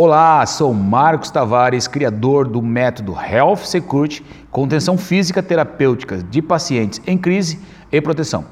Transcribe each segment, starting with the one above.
Olá, sou Marcos Tavares, criador do método Health Security, contenção física terapêutica de pacientes em crise e proteção.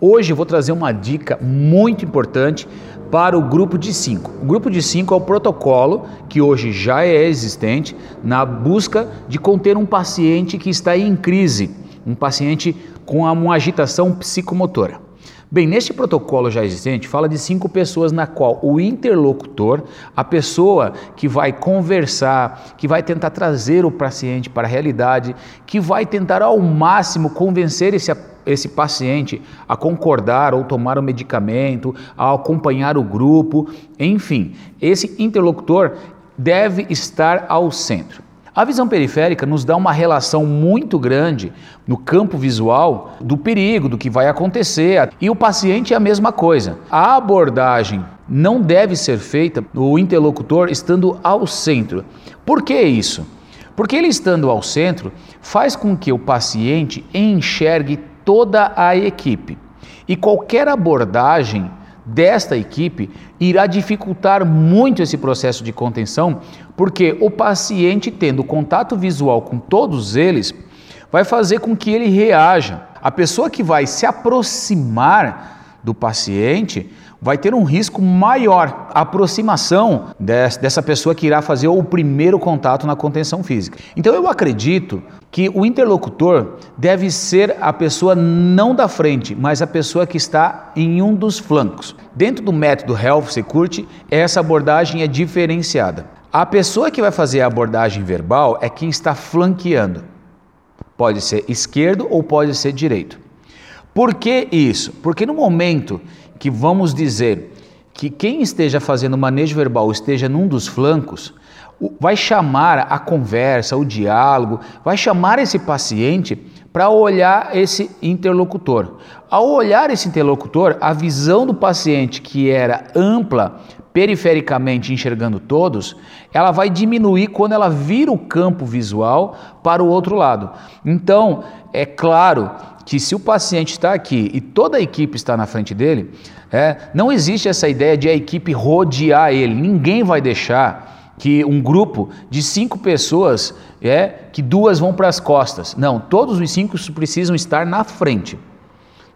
Hoje vou trazer uma dica muito importante para o grupo de 5. O grupo de 5 é o protocolo que hoje já é existente na busca de conter um paciente que está em crise, um paciente com uma agitação psicomotora. Bem, neste protocolo já existente, fala de cinco pessoas na qual o interlocutor, a pessoa que vai conversar, que vai tentar trazer o paciente para a realidade, que vai tentar ao máximo convencer esse esse paciente a concordar ou tomar o medicamento, a acompanhar o grupo, enfim, esse interlocutor deve estar ao centro. A visão periférica nos dá uma relação muito grande no campo visual do perigo, do que vai acontecer. E o paciente é a mesma coisa. A abordagem não deve ser feita o interlocutor estando ao centro. Por que isso? Porque ele estando ao centro faz com que o paciente enxergue toda a equipe. E qualquer abordagem desta equipe irá dificultar muito esse processo de contenção, porque o paciente, tendo contato visual com todos eles, vai fazer com que ele reaja. A pessoa que vai se aproximar do paciente vai ter um risco maior. A aproximação dessa pessoa que irá fazer o primeiro contato na contenção física. Então eu acredito que o interlocutor deve ser a pessoa não da frente, mas a pessoa que está em um dos flancos. Dentro do método Health Security, essa abordagem é diferenciada. A pessoa que vai fazer a abordagem verbal é quem está flanqueando. Pode ser esquerdo ou pode ser direito. Por que isso? Porque no momento que vamos dizer que quem esteja fazendo manejo verbal esteja num dos flancos, vai chamar a conversa, o diálogo, vai chamar esse paciente para olhar esse interlocutor. Ao olhar esse interlocutor, a visão do paciente, que era ampla, perifericamente enxergando todos, ela vai diminuir quando ela vira o campo visual para o outro lado. Então, é claro que se o paciente está aqui e toda a equipe está na frente dele, é, não existe essa ideia de a equipe rodear ele. Ninguém vai deixar que um grupo de cinco pessoas é que duas vão para as costas. Não, todos os cinco precisam estar na frente,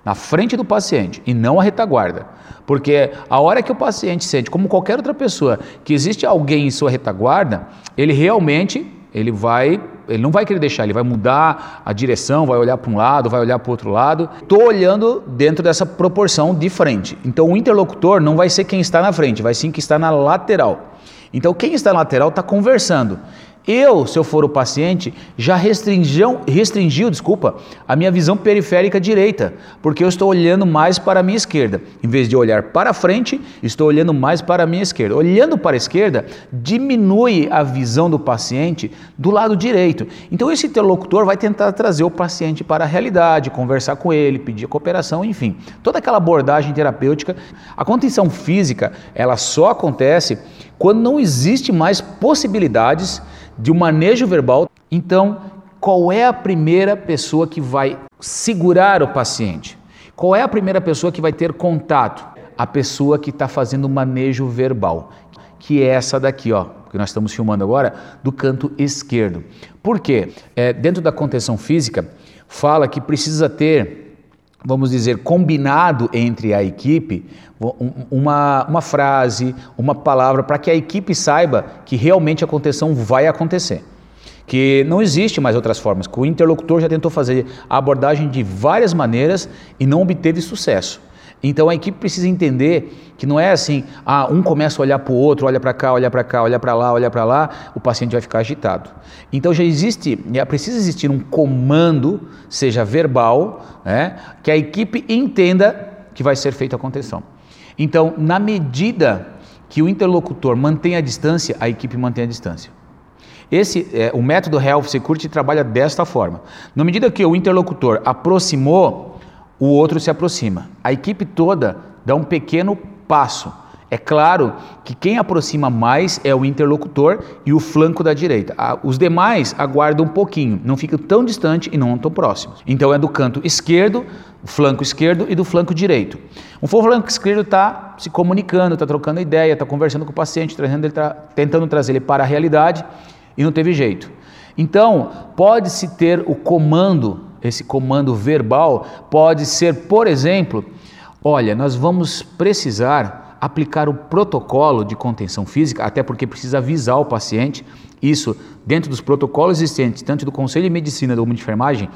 na frente do paciente e não a retaguarda. Porque a hora que o paciente sente, como qualquer outra pessoa, que existe alguém em sua retaguarda, ele realmente ele vai, ele não vai querer deixar, ele vai mudar a direção, vai olhar para um lado, vai olhar para o outro lado. Estou olhando dentro dessa proporção de frente. Então o interlocutor não vai ser quem está na frente, vai sim quem está na lateral. Então quem está na lateral está conversando. Eu, se eu for o paciente, já restringiu, restringiu, desculpa, a minha visão periférica direita, porque eu estou olhando mais para a minha esquerda. Em vez de olhar para frente, estou olhando mais para a minha esquerda. Olhando para a esquerda, diminui a visão do paciente do lado direito. Então esse interlocutor vai tentar trazer o paciente para a realidade, conversar com ele, pedir cooperação, enfim. Toda aquela abordagem terapêutica. A contenção física, ela só acontece quando não existe mais possibilidades de um manejo verbal. Então, qual é a primeira pessoa que vai segurar o paciente? Qual é a primeira pessoa que vai ter contato? A pessoa que está fazendo o manejo verbal, que é essa daqui, ó, que nós estamos filmando agora, do canto esquerdo. Por quê? É, dentro da contenção física, fala que precisa ter vamos dizer, combinado entre a equipe uma, uma frase, uma palavra, para que a equipe saiba que realmente a contenção vai acontecer. Que não existe mais outras formas, que o interlocutor já tentou fazer a abordagem de várias maneiras e não obteve sucesso. Então a equipe precisa entender que não é assim, ah, um começa a olhar para o outro, olha para cá, olha para cá, olha para lá, olha para lá, o paciente vai ficar agitado. Então já existe, é, precisa existir um comando, seja verbal, né, que a equipe entenda que vai ser feita a contenção. Então, na medida que o interlocutor mantém a distância, a equipe mantém a distância. Esse, é, o método Health Security trabalha desta forma. Na medida que o interlocutor aproximou o outro se aproxima. A equipe toda dá um pequeno passo É claro que quem aproxima mais é o interlocutor e o flanco da direita. Os demais aguardam um pouquinho, não ficam tão distante e não tão próximos. Então é do canto esquerdo, flanco esquerdo e do flanco direito. O flanco esquerdo está se comunicando, está trocando ideia, está conversando com o paciente, ele tra tentando trazer ele para a realidade e não teve jeito. Então, pode-se ter o comando, esse comando verbal, pode ser, por exemplo, olha, nós vamos precisar aplicar o protocolo de contenção física, até porque precisa avisar o paciente, isso dentro dos protocolos existentes, tanto do Conselho de Medicina da de Enfermagem,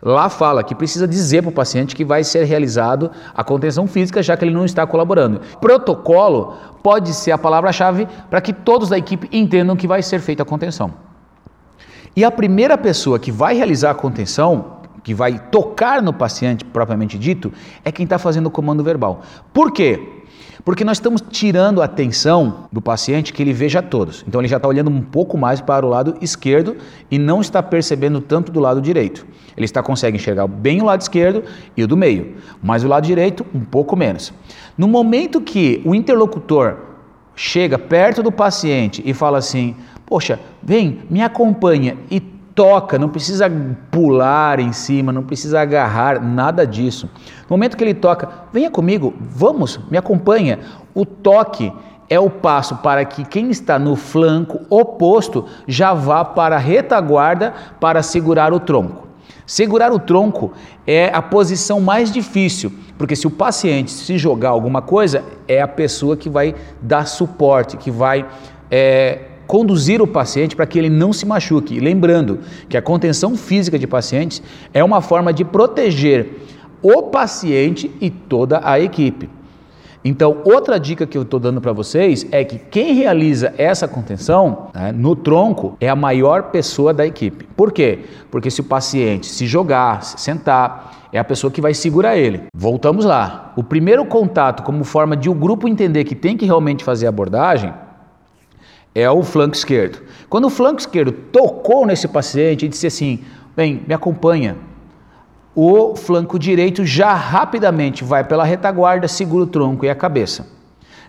lá fala que precisa dizer para o paciente que vai ser realizado a contenção física, já que ele não está colaborando. Protocolo pode ser a palavra-chave para que todos da equipe entendam que vai ser feita a contenção. E a primeira pessoa que vai realizar a contenção, que vai tocar no paciente propriamente dito, é quem está fazendo o comando verbal. Por quê? Porque nós estamos tirando a atenção do paciente que ele veja todos. Então ele já está olhando um pouco mais para o lado esquerdo e não está percebendo tanto do lado direito. Ele está consegue enxergar bem o lado esquerdo e o do meio, mas o lado direito um pouco menos. No momento que o interlocutor chega perto do paciente e fala assim: Poxa, vem, me acompanha e toca, não precisa pular em cima, não precisa agarrar, nada disso. No momento que ele toca, venha comigo, vamos, me acompanha. O toque é o passo para que quem está no flanco oposto já vá para a retaguarda para segurar o tronco. Segurar o tronco é a posição mais difícil, porque se o paciente se jogar alguma coisa, é a pessoa que vai dar suporte, que vai é, conduzir o paciente para que ele não se machuque. lembrando que a contenção física de pacientes é uma forma de proteger o paciente e toda a equipe. Então, outra dica que eu estou dando para vocês é que quem realiza essa contenção né, no tronco é a maior pessoa da equipe. Por quê? Porque se o paciente se jogar, se sentar, é a pessoa que vai segurar ele. Voltamos lá. O primeiro contato, como forma de o grupo entender que tem que realmente fazer a abordagem, é o flanco esquerdo. Quando o flanco esquerdo tocou nesse paciente e disse assim: Bem, me acompanha. O flanco direito já rapidamente vai pela retaguarda, segura o tronco e a cabeça.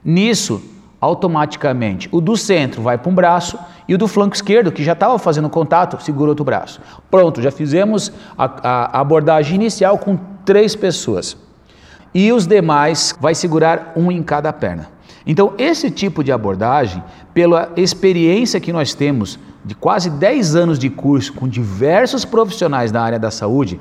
Nisso, automaticamente, o do centro vai para um braço e o do flanco esquerdo, que já estava fazendo contato, segura outro braço. Pronto, já fizemos a, a abordagem inicial com três pessoas. E os demais vai segurar um em cada perna. Então, esse tipo de abordagem, pela experiência que nós temos de quase 10 anos de curso com diversos profissionais da área da saúde,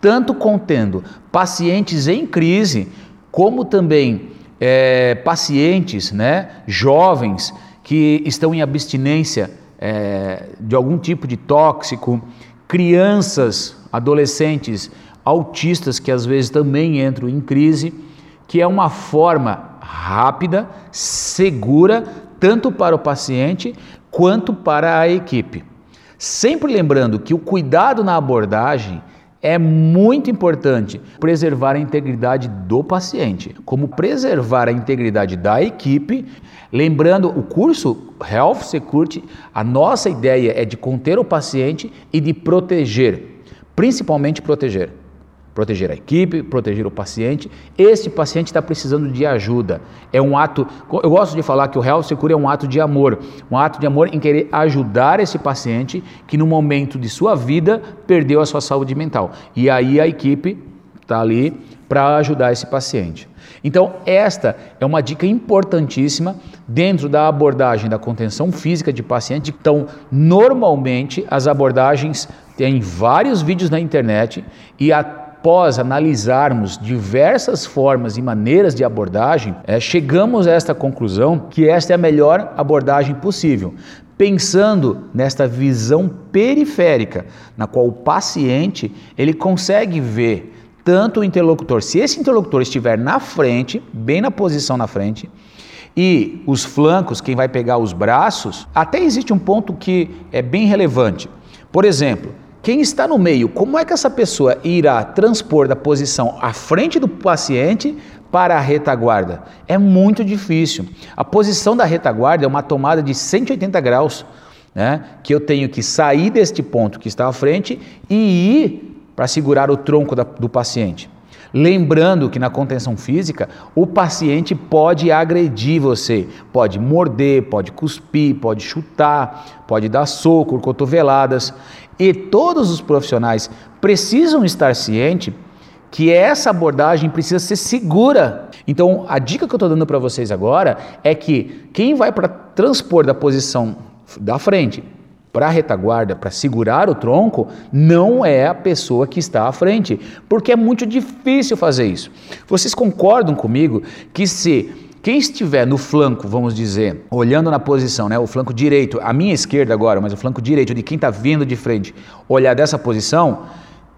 tanto contendo pacientes em crise, como também é, pacientes né, jovens que estão em abstinência é, de algum tipo de tóxico, crianças, adolescentes autistas que às vezes também entram em crise, que é uma forma rápida, segura, tanto para o paciente quanto para a equipe. Sempre lembrando que o cuidado na abordagem é muito importante preservar a integridade do paciente, como preservar a integridade da equipe. Lembrando, o curso Health Security, a nossa ideia é de conter o paciente e de proteger, principalmente proteger proteger a equipe, proteger o paciente. Esse paciente está precisando de ajuda. É um ato, eu gosto de falar que o Health Secure é um ato de amor, um ato de amor em querer ajudar esse paciente que no momento de sua vida perdeu a sua saúde mental. E aí a equipe está ali para ajudar esse paciente. Então, esta é uma dica importantíssima dentro da abordagem da contenção física de paciente. Então, normalmente as abordagens têm vários vídeos na internet e a após analisarmos diversas formas e maneiras de abordagem, é, chegamos a esta conclusão que esta é a melhor abordagem possível, pensando nesta visão periférica, na qual o paciente ele consegue ver tanto o interlocutor, se esse interlocutor estiver na frente, bem na posição na frente, e os flancos, quem vai pegar os braços, até existe um ponto que é bem relevante. Por exemplo, quem está no meio, como é que essa pessoa irá transpor da posição à frente do paciente para a retaguarda? É muito difícil. A posição da retaguarda é uma tomada de 180 graus, né? que eu tenho que sair deste ponto que está à frente e ir para segurar o tronco da, do paciente. Lembrando que na contenção física, o paciente pode agredir você, pode morder, pode cuspir, pode chutar, pode dar soco, cotoveladas. E todos os profissionais precisam estar cientes que essa abordagem precisa ser segura. Então, a dica que eu estou dando para vocês agora é que quem vai para transpor da posição da frente para a retaguarda, para segurar o tronco, não é a pessoa que está à frente, porque é muito difícil fazer isso. Vocês concordam comigo que se quem estiver no flanco, vamos dizer, olhando na posição, né, o flanco direito, a minha esquerda agora, mas o flanco direito de quem está vindo de frente, olhar dessa posição,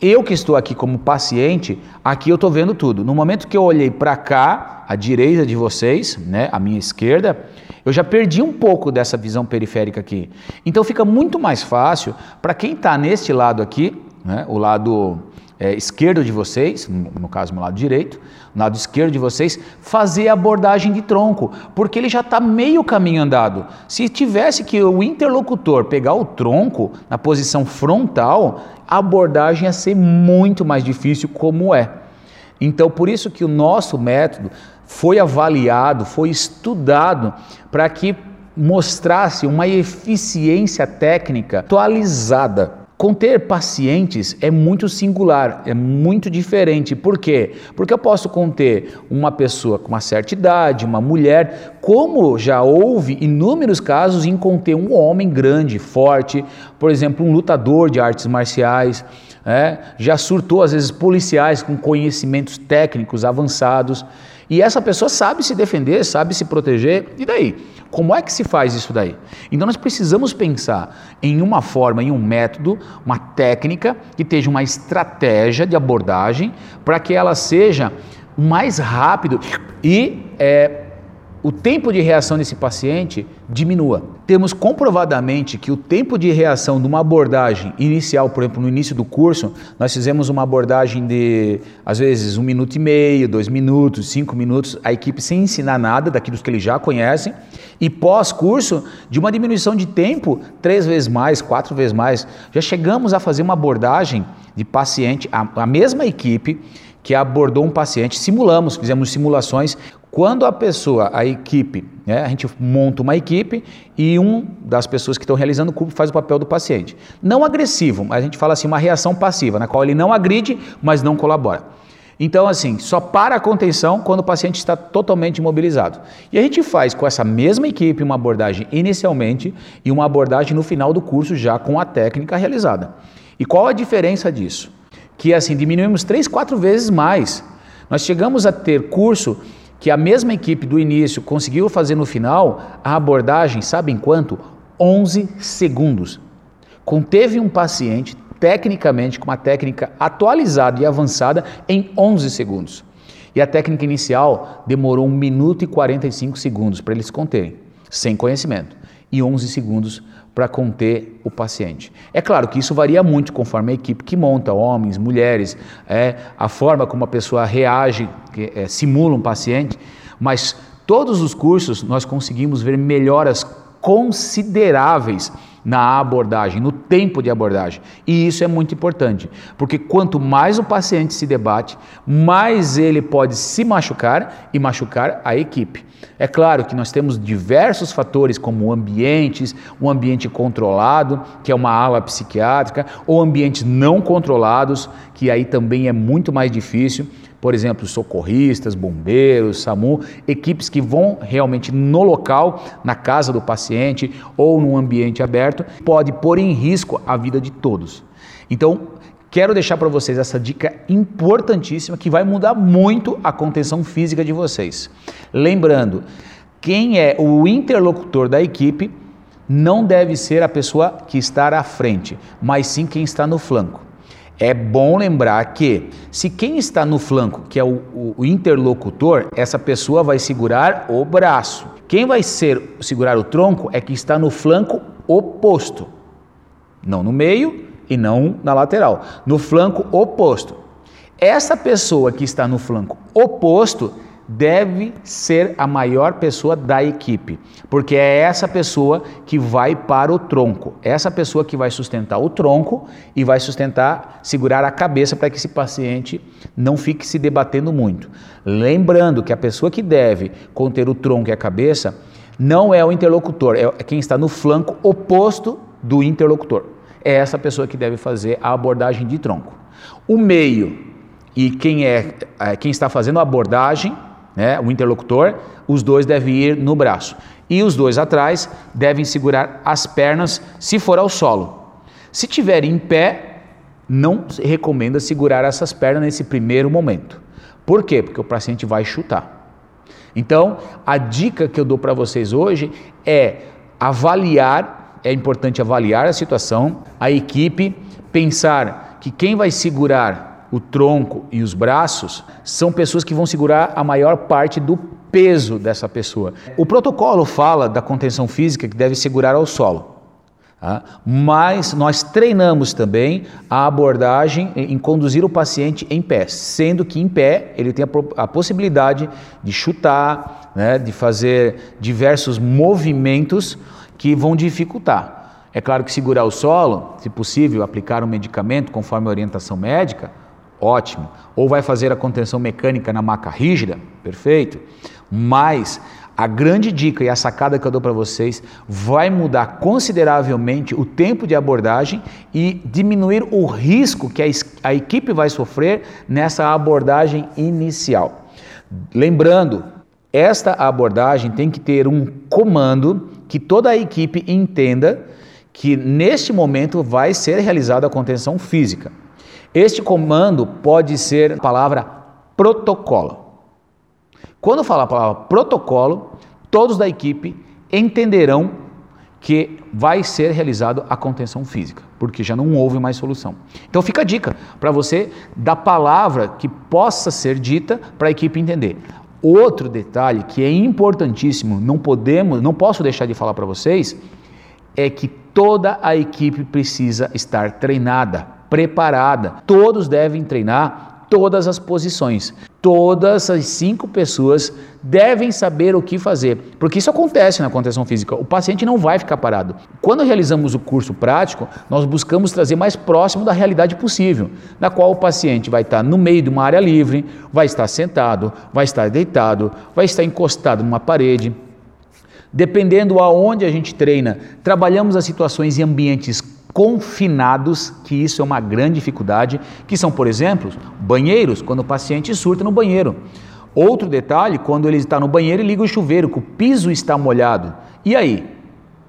eu que estou aqui como paciente, aqui eu estou vendo tudo. No momento que eu olhei para cá, à direita de vocês, né, à minha esquerda, eu já perdi um pouco dessa visão periférica aqui. Então fica muito mais fácil para quem está neste lado aqui, né, o lado é, esquerdo de vocês, no caso meu lado direito, lado esquerdo de vocês, fazer a abordagem de tronco, porque ele já está meio caminho andado. Se tivesse que o interlocutor pegar o tronco na posição frontal, a abordagem ia ser muito mais difícil, como é. Então, por isso que o nosso método foi avaliado, foi estudado para que mostrasse uma eficiência técnica atualizada. Conter pacientes é muito singular, é muito diferente. Por quê? Porque eu posso conter uma pessoa com uma certa idade, uma mulher, como já houve inúmeros casos em conter um homem grande, forte, por exemplo, um lutador de artes marciais. É, já surtou às vezes policiais com conhecimentos técnicos avançados. E essa pessoa sabe se defender, sabe se proteger, e daí? Como é que se faz isso daí? Então nós precisamos pensar em uma forma, em um método, uma técnica que esteja uma estratégia de abordagem para que ela seja mais rápido e é, o tempo de reação desse paciente diminua. Temos comprovadamente que o tempo de reação de uma abordagem inicial, por exemplo, no início do curso, nós fizemos uma abordagem de, às vezes, um minuto e meio, dois minutos, cinco minutos, a equipe sem ensinar nada daquilo que eles já conhecem, e pós-curso, de uma diminuição de tempo três vezes mais, quatro vezes mais. Já chegamos a fazer uma abordagem de paciente, a, a mesma equipe que abordou um paciente, simulamos, fizemos simulações quando a pessoa, a equipe, né, a gente monta uma equipe e um das pessoas que estão realizando o curso faz o papel do paciente. Não agressivo, mas a gente fala assim, uma reação passiva, na qual ele não agride, mas não colabora. Então, assim, só para a contenção quando o paciente está totalmente imobilizado. E a gente faz com essa mesma equipe uma abordagem inicialmente e uma abordagem no final do curso já com a técnica realizada. E qual a diferença disso? Que assim, diminuímos três, quatro vezes mais. Nós chegamos a ter curso que a mesma equipe do início conseguiu fazer no final, a abordagem, sabe em quanto? 11 segundos. Conteve um paciente, tecnicamente, com uma técnica atualizada e avançada, em 11 segundos. E a técnica inicial demorou 1 minuto e 45 segundos para eles conterem, sem conhecimento, e 11 segundos para conter o paciente. É claro que isso varia muito conforme a equipe que monta, homens, mulheres, é, a forma como a pessoa reage, que, é, simula um paciente, mas todos os cursos nós conseguimos ver melhoras consideráveis na abordagem, no tempo de abordagem. E isso é muito importante, porque quanto mais o paciente se debate, mais ele pode se machucar e machucar a equipe. É claro que nós temos diversos fatores, como ambientes, um ambiente controlado, que é uma ala psiquiátrica, ou ambientes não controlados, que aí também é muito mais difícil. Por exemplo, socorristas, bombeiros, SAMU, equipes que vão realmente no local, na casa do paciente ou num ambiente aberto, pode pôr em risco a vida de todos. Então, quero deixar para vocês essa dica importantíssima que vai mudar muito a contenção física de vocês. Lembrando, quem é o interlocutor da equipe não deve ser a pessoa que está à frente, mas sim quem está no flanco. É bom lembrar que, se quem está no flanco, que é o, o, interlocutor, essa pessoa vai segurar o braço. Quem vai ser segurar o tronco é quem está no flanco oposto, não no meio e não na lateral, no flanco oposto. Essa pessoa que está no flanco oposto deve ser a maior pessoa da equipe, porque é essa pessoa que vai para o tronco, é essa pessoa que vai sustentar o tronco e vai sustentar, segurar a cabeça para que esse paciente não fique se debatendo muito. Lembrando que a pessoa que deve conter o tronco e a cabeça não é o interlocutor, é quem está no flanco oposto do interlocutor. É essa pessoa que deve fazer a abordagem de tronco. O meio e quem é, é quem está fazendo a abordagem né, o interlocutor, os dois devem ir no braço. E os dois atrás devem segurar as pernas se for ao solo. Se tiver em pé, não recomenda segurar essas pernas nesse primeiro momento. Por quê? Porque o paciente vai chutar. Então, a dica que eu dou para vocês hoje é avaliar, é importante avaliar a situação, a equipe, pensar que quem vai segurar o tronco e os braços, são pessoas que vão segurar a maior parte do peso dessa pessoa. O protocolo fala da contenção física que deve segurar ao solo. Tá? Mas nós treinamos também a abordagem em conduzir o paciente em pé, sendo que em pé ele tem a, possibilidade de chutar, né, de fazer diversos movimentos que vão dificultar. É claro que segurar o solo, se possível, aplicar um medicamento conforme a orientação médica, Ótimo. Ou vai fazer a contenção mecânica na maca rígida? Perfeito. Mas a grande dica e a sacada que eu dou para vocês vai mudar consideravelmente o tempo de abordagem e diminuir o risco que a, equipe vai sofrer nessa abordagem inicial. Lembrando, esta abordagem tem que ter um comando que toda a equipe entenda que neste momento vai ser realizada a contenção física. Este comando pode ser a palavra protocolo. Quando falar a palavra protocolo, todos da equipe entenderão que vai ser realizado a contenção física, porque já não houve mais solução. Então fica a dica para você da palavra que possa ser dita para a equipe entender. Outro detalhe que é importantíssimo, não podemos, não posso deixar de falar para vocês, é que toda a equipe precisa estar treinada preparada. Todos devem treinar todas as posições. Todas as cinco pessoas devem saber o que fazer, porque isso acontece na contenção física. O paciente não vai ficar parado. Quando realizamos o curso prático, nós buscamos trazer mais próximo da realidade possível, na qual o paciente vai estar no meio de uma área livre, vai estar sentado, vai estar deitado, vai estar encostado numa parede. Dependendo aonde a gente treina, trabalhamos as situações em ambientes confinados, que isso é uma grande dificuldade, que são, por exemplo, banheiros, quando o paciente surta no banheiro. Outro detalhe, quando ele está no banheiro e liga o chuveiro, que o piso está molhado. E aí?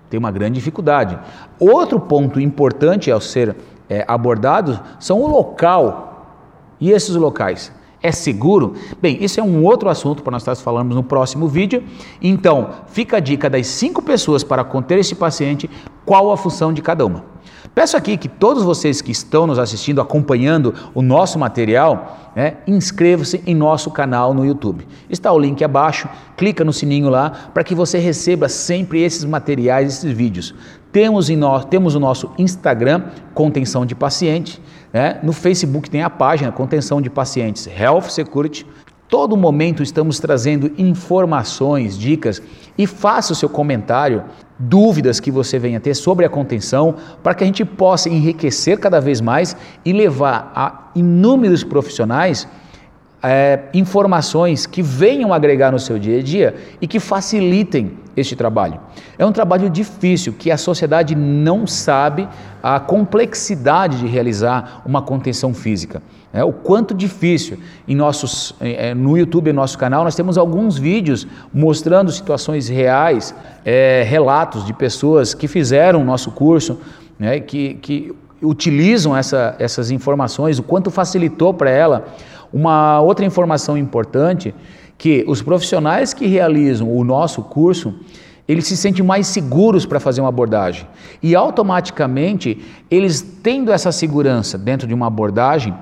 Tem uma grande dificuldade. Outro ponto importante ao ser é, abordado são o local. E esses locais? É seguro? Bem, isso é um outro assunto para nós estarmos falando no próximo vídeo. Então, fica a dica das cinco pessoas para conter esse paciente, qual a função de cada uma. Peço aqui que todos vocês que estão nos assistindo, acompanhando o nosso material, né, inscrevam-se em nosso canal no YouTube. Está o link abaixo, clica no sininho lá para que você receba sempre esses materiais, esses vídeos. Temos, no, temos o nosso Instagram, Contenção de Paciente, né? no Facebook tem a página Contenção de Pacientes Health Security. Todo momento estamos trazendo informações, dicas e faça o seu comentário, dúvidas que você venha ter sobre a contenção, para que a gente possa enriquecer cada vez mais e levar a inúmeros profissionais é, informações que venham agregar no seu dia a dia e que facilitem este trabalho. É um trabalho difícil que a sociedade não sabe a complexidade de realizar uma contenção física. É, o quanto difícil. Em nossos, é, no YouTube, no nosso canal, nós temos alguns vídeos mostrando situações reais, é, relatos de pessoas que fizeram o nosso curso, né, que, que utilizam essa, essas informações, o quanto facilitou para ela uma outra informação importante que os profissionais que realizam o nosso curso, eles se sentem mais seguros para fazer uma abordagem. E automaticamente, eles tendo essa segurança dentro de uma abordagem,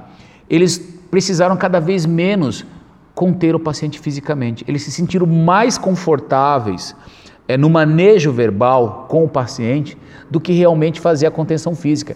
eles precisaram cada vez menos conter o paciente fisicamente. Eles se sentiram mais confortáveis é, no manejo verbal com o paciente do que realmente fazer a contenção física.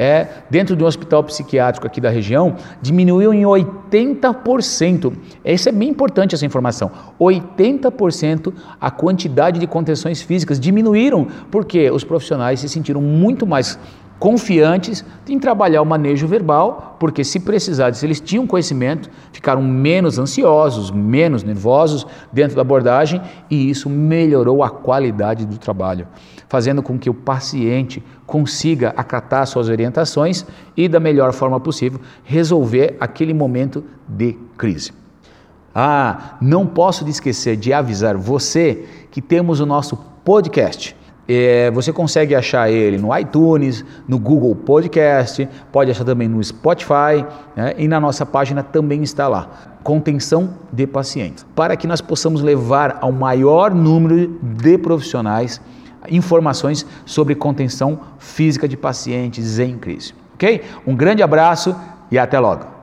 É, dentro de um hospital psiquiátrico aqui da região, diminuiu em 80%. Isso é bem importante essa informação. 80% a quantidade de contenções físicas diminuíram porque os profissionais se sentiram muito mais confiantes em trabalhar o manejo verbal, porque se precisasse, eles tinham conhecimento, ficaram menos ansiosos, menos nervosos dentro da abordagem e isso melhorou a qualidade do trabalho, fazendo com que o paciente consiga acatar suas orientações e da melhor forma possível resolver aquele momento de crise. Ah, não posso esquecer de avisar você que temos o nosso podcast é, você consegue achar ele no iTunes, no Google Podcast, pode achar também no Spotify né? e na nossa página também está lá. Contenção de pacientes, para que nós possamos levar ao maior número de profissionais informações sobre contenção física de pacientes em crise. Ok? Um grande abraço e até logo.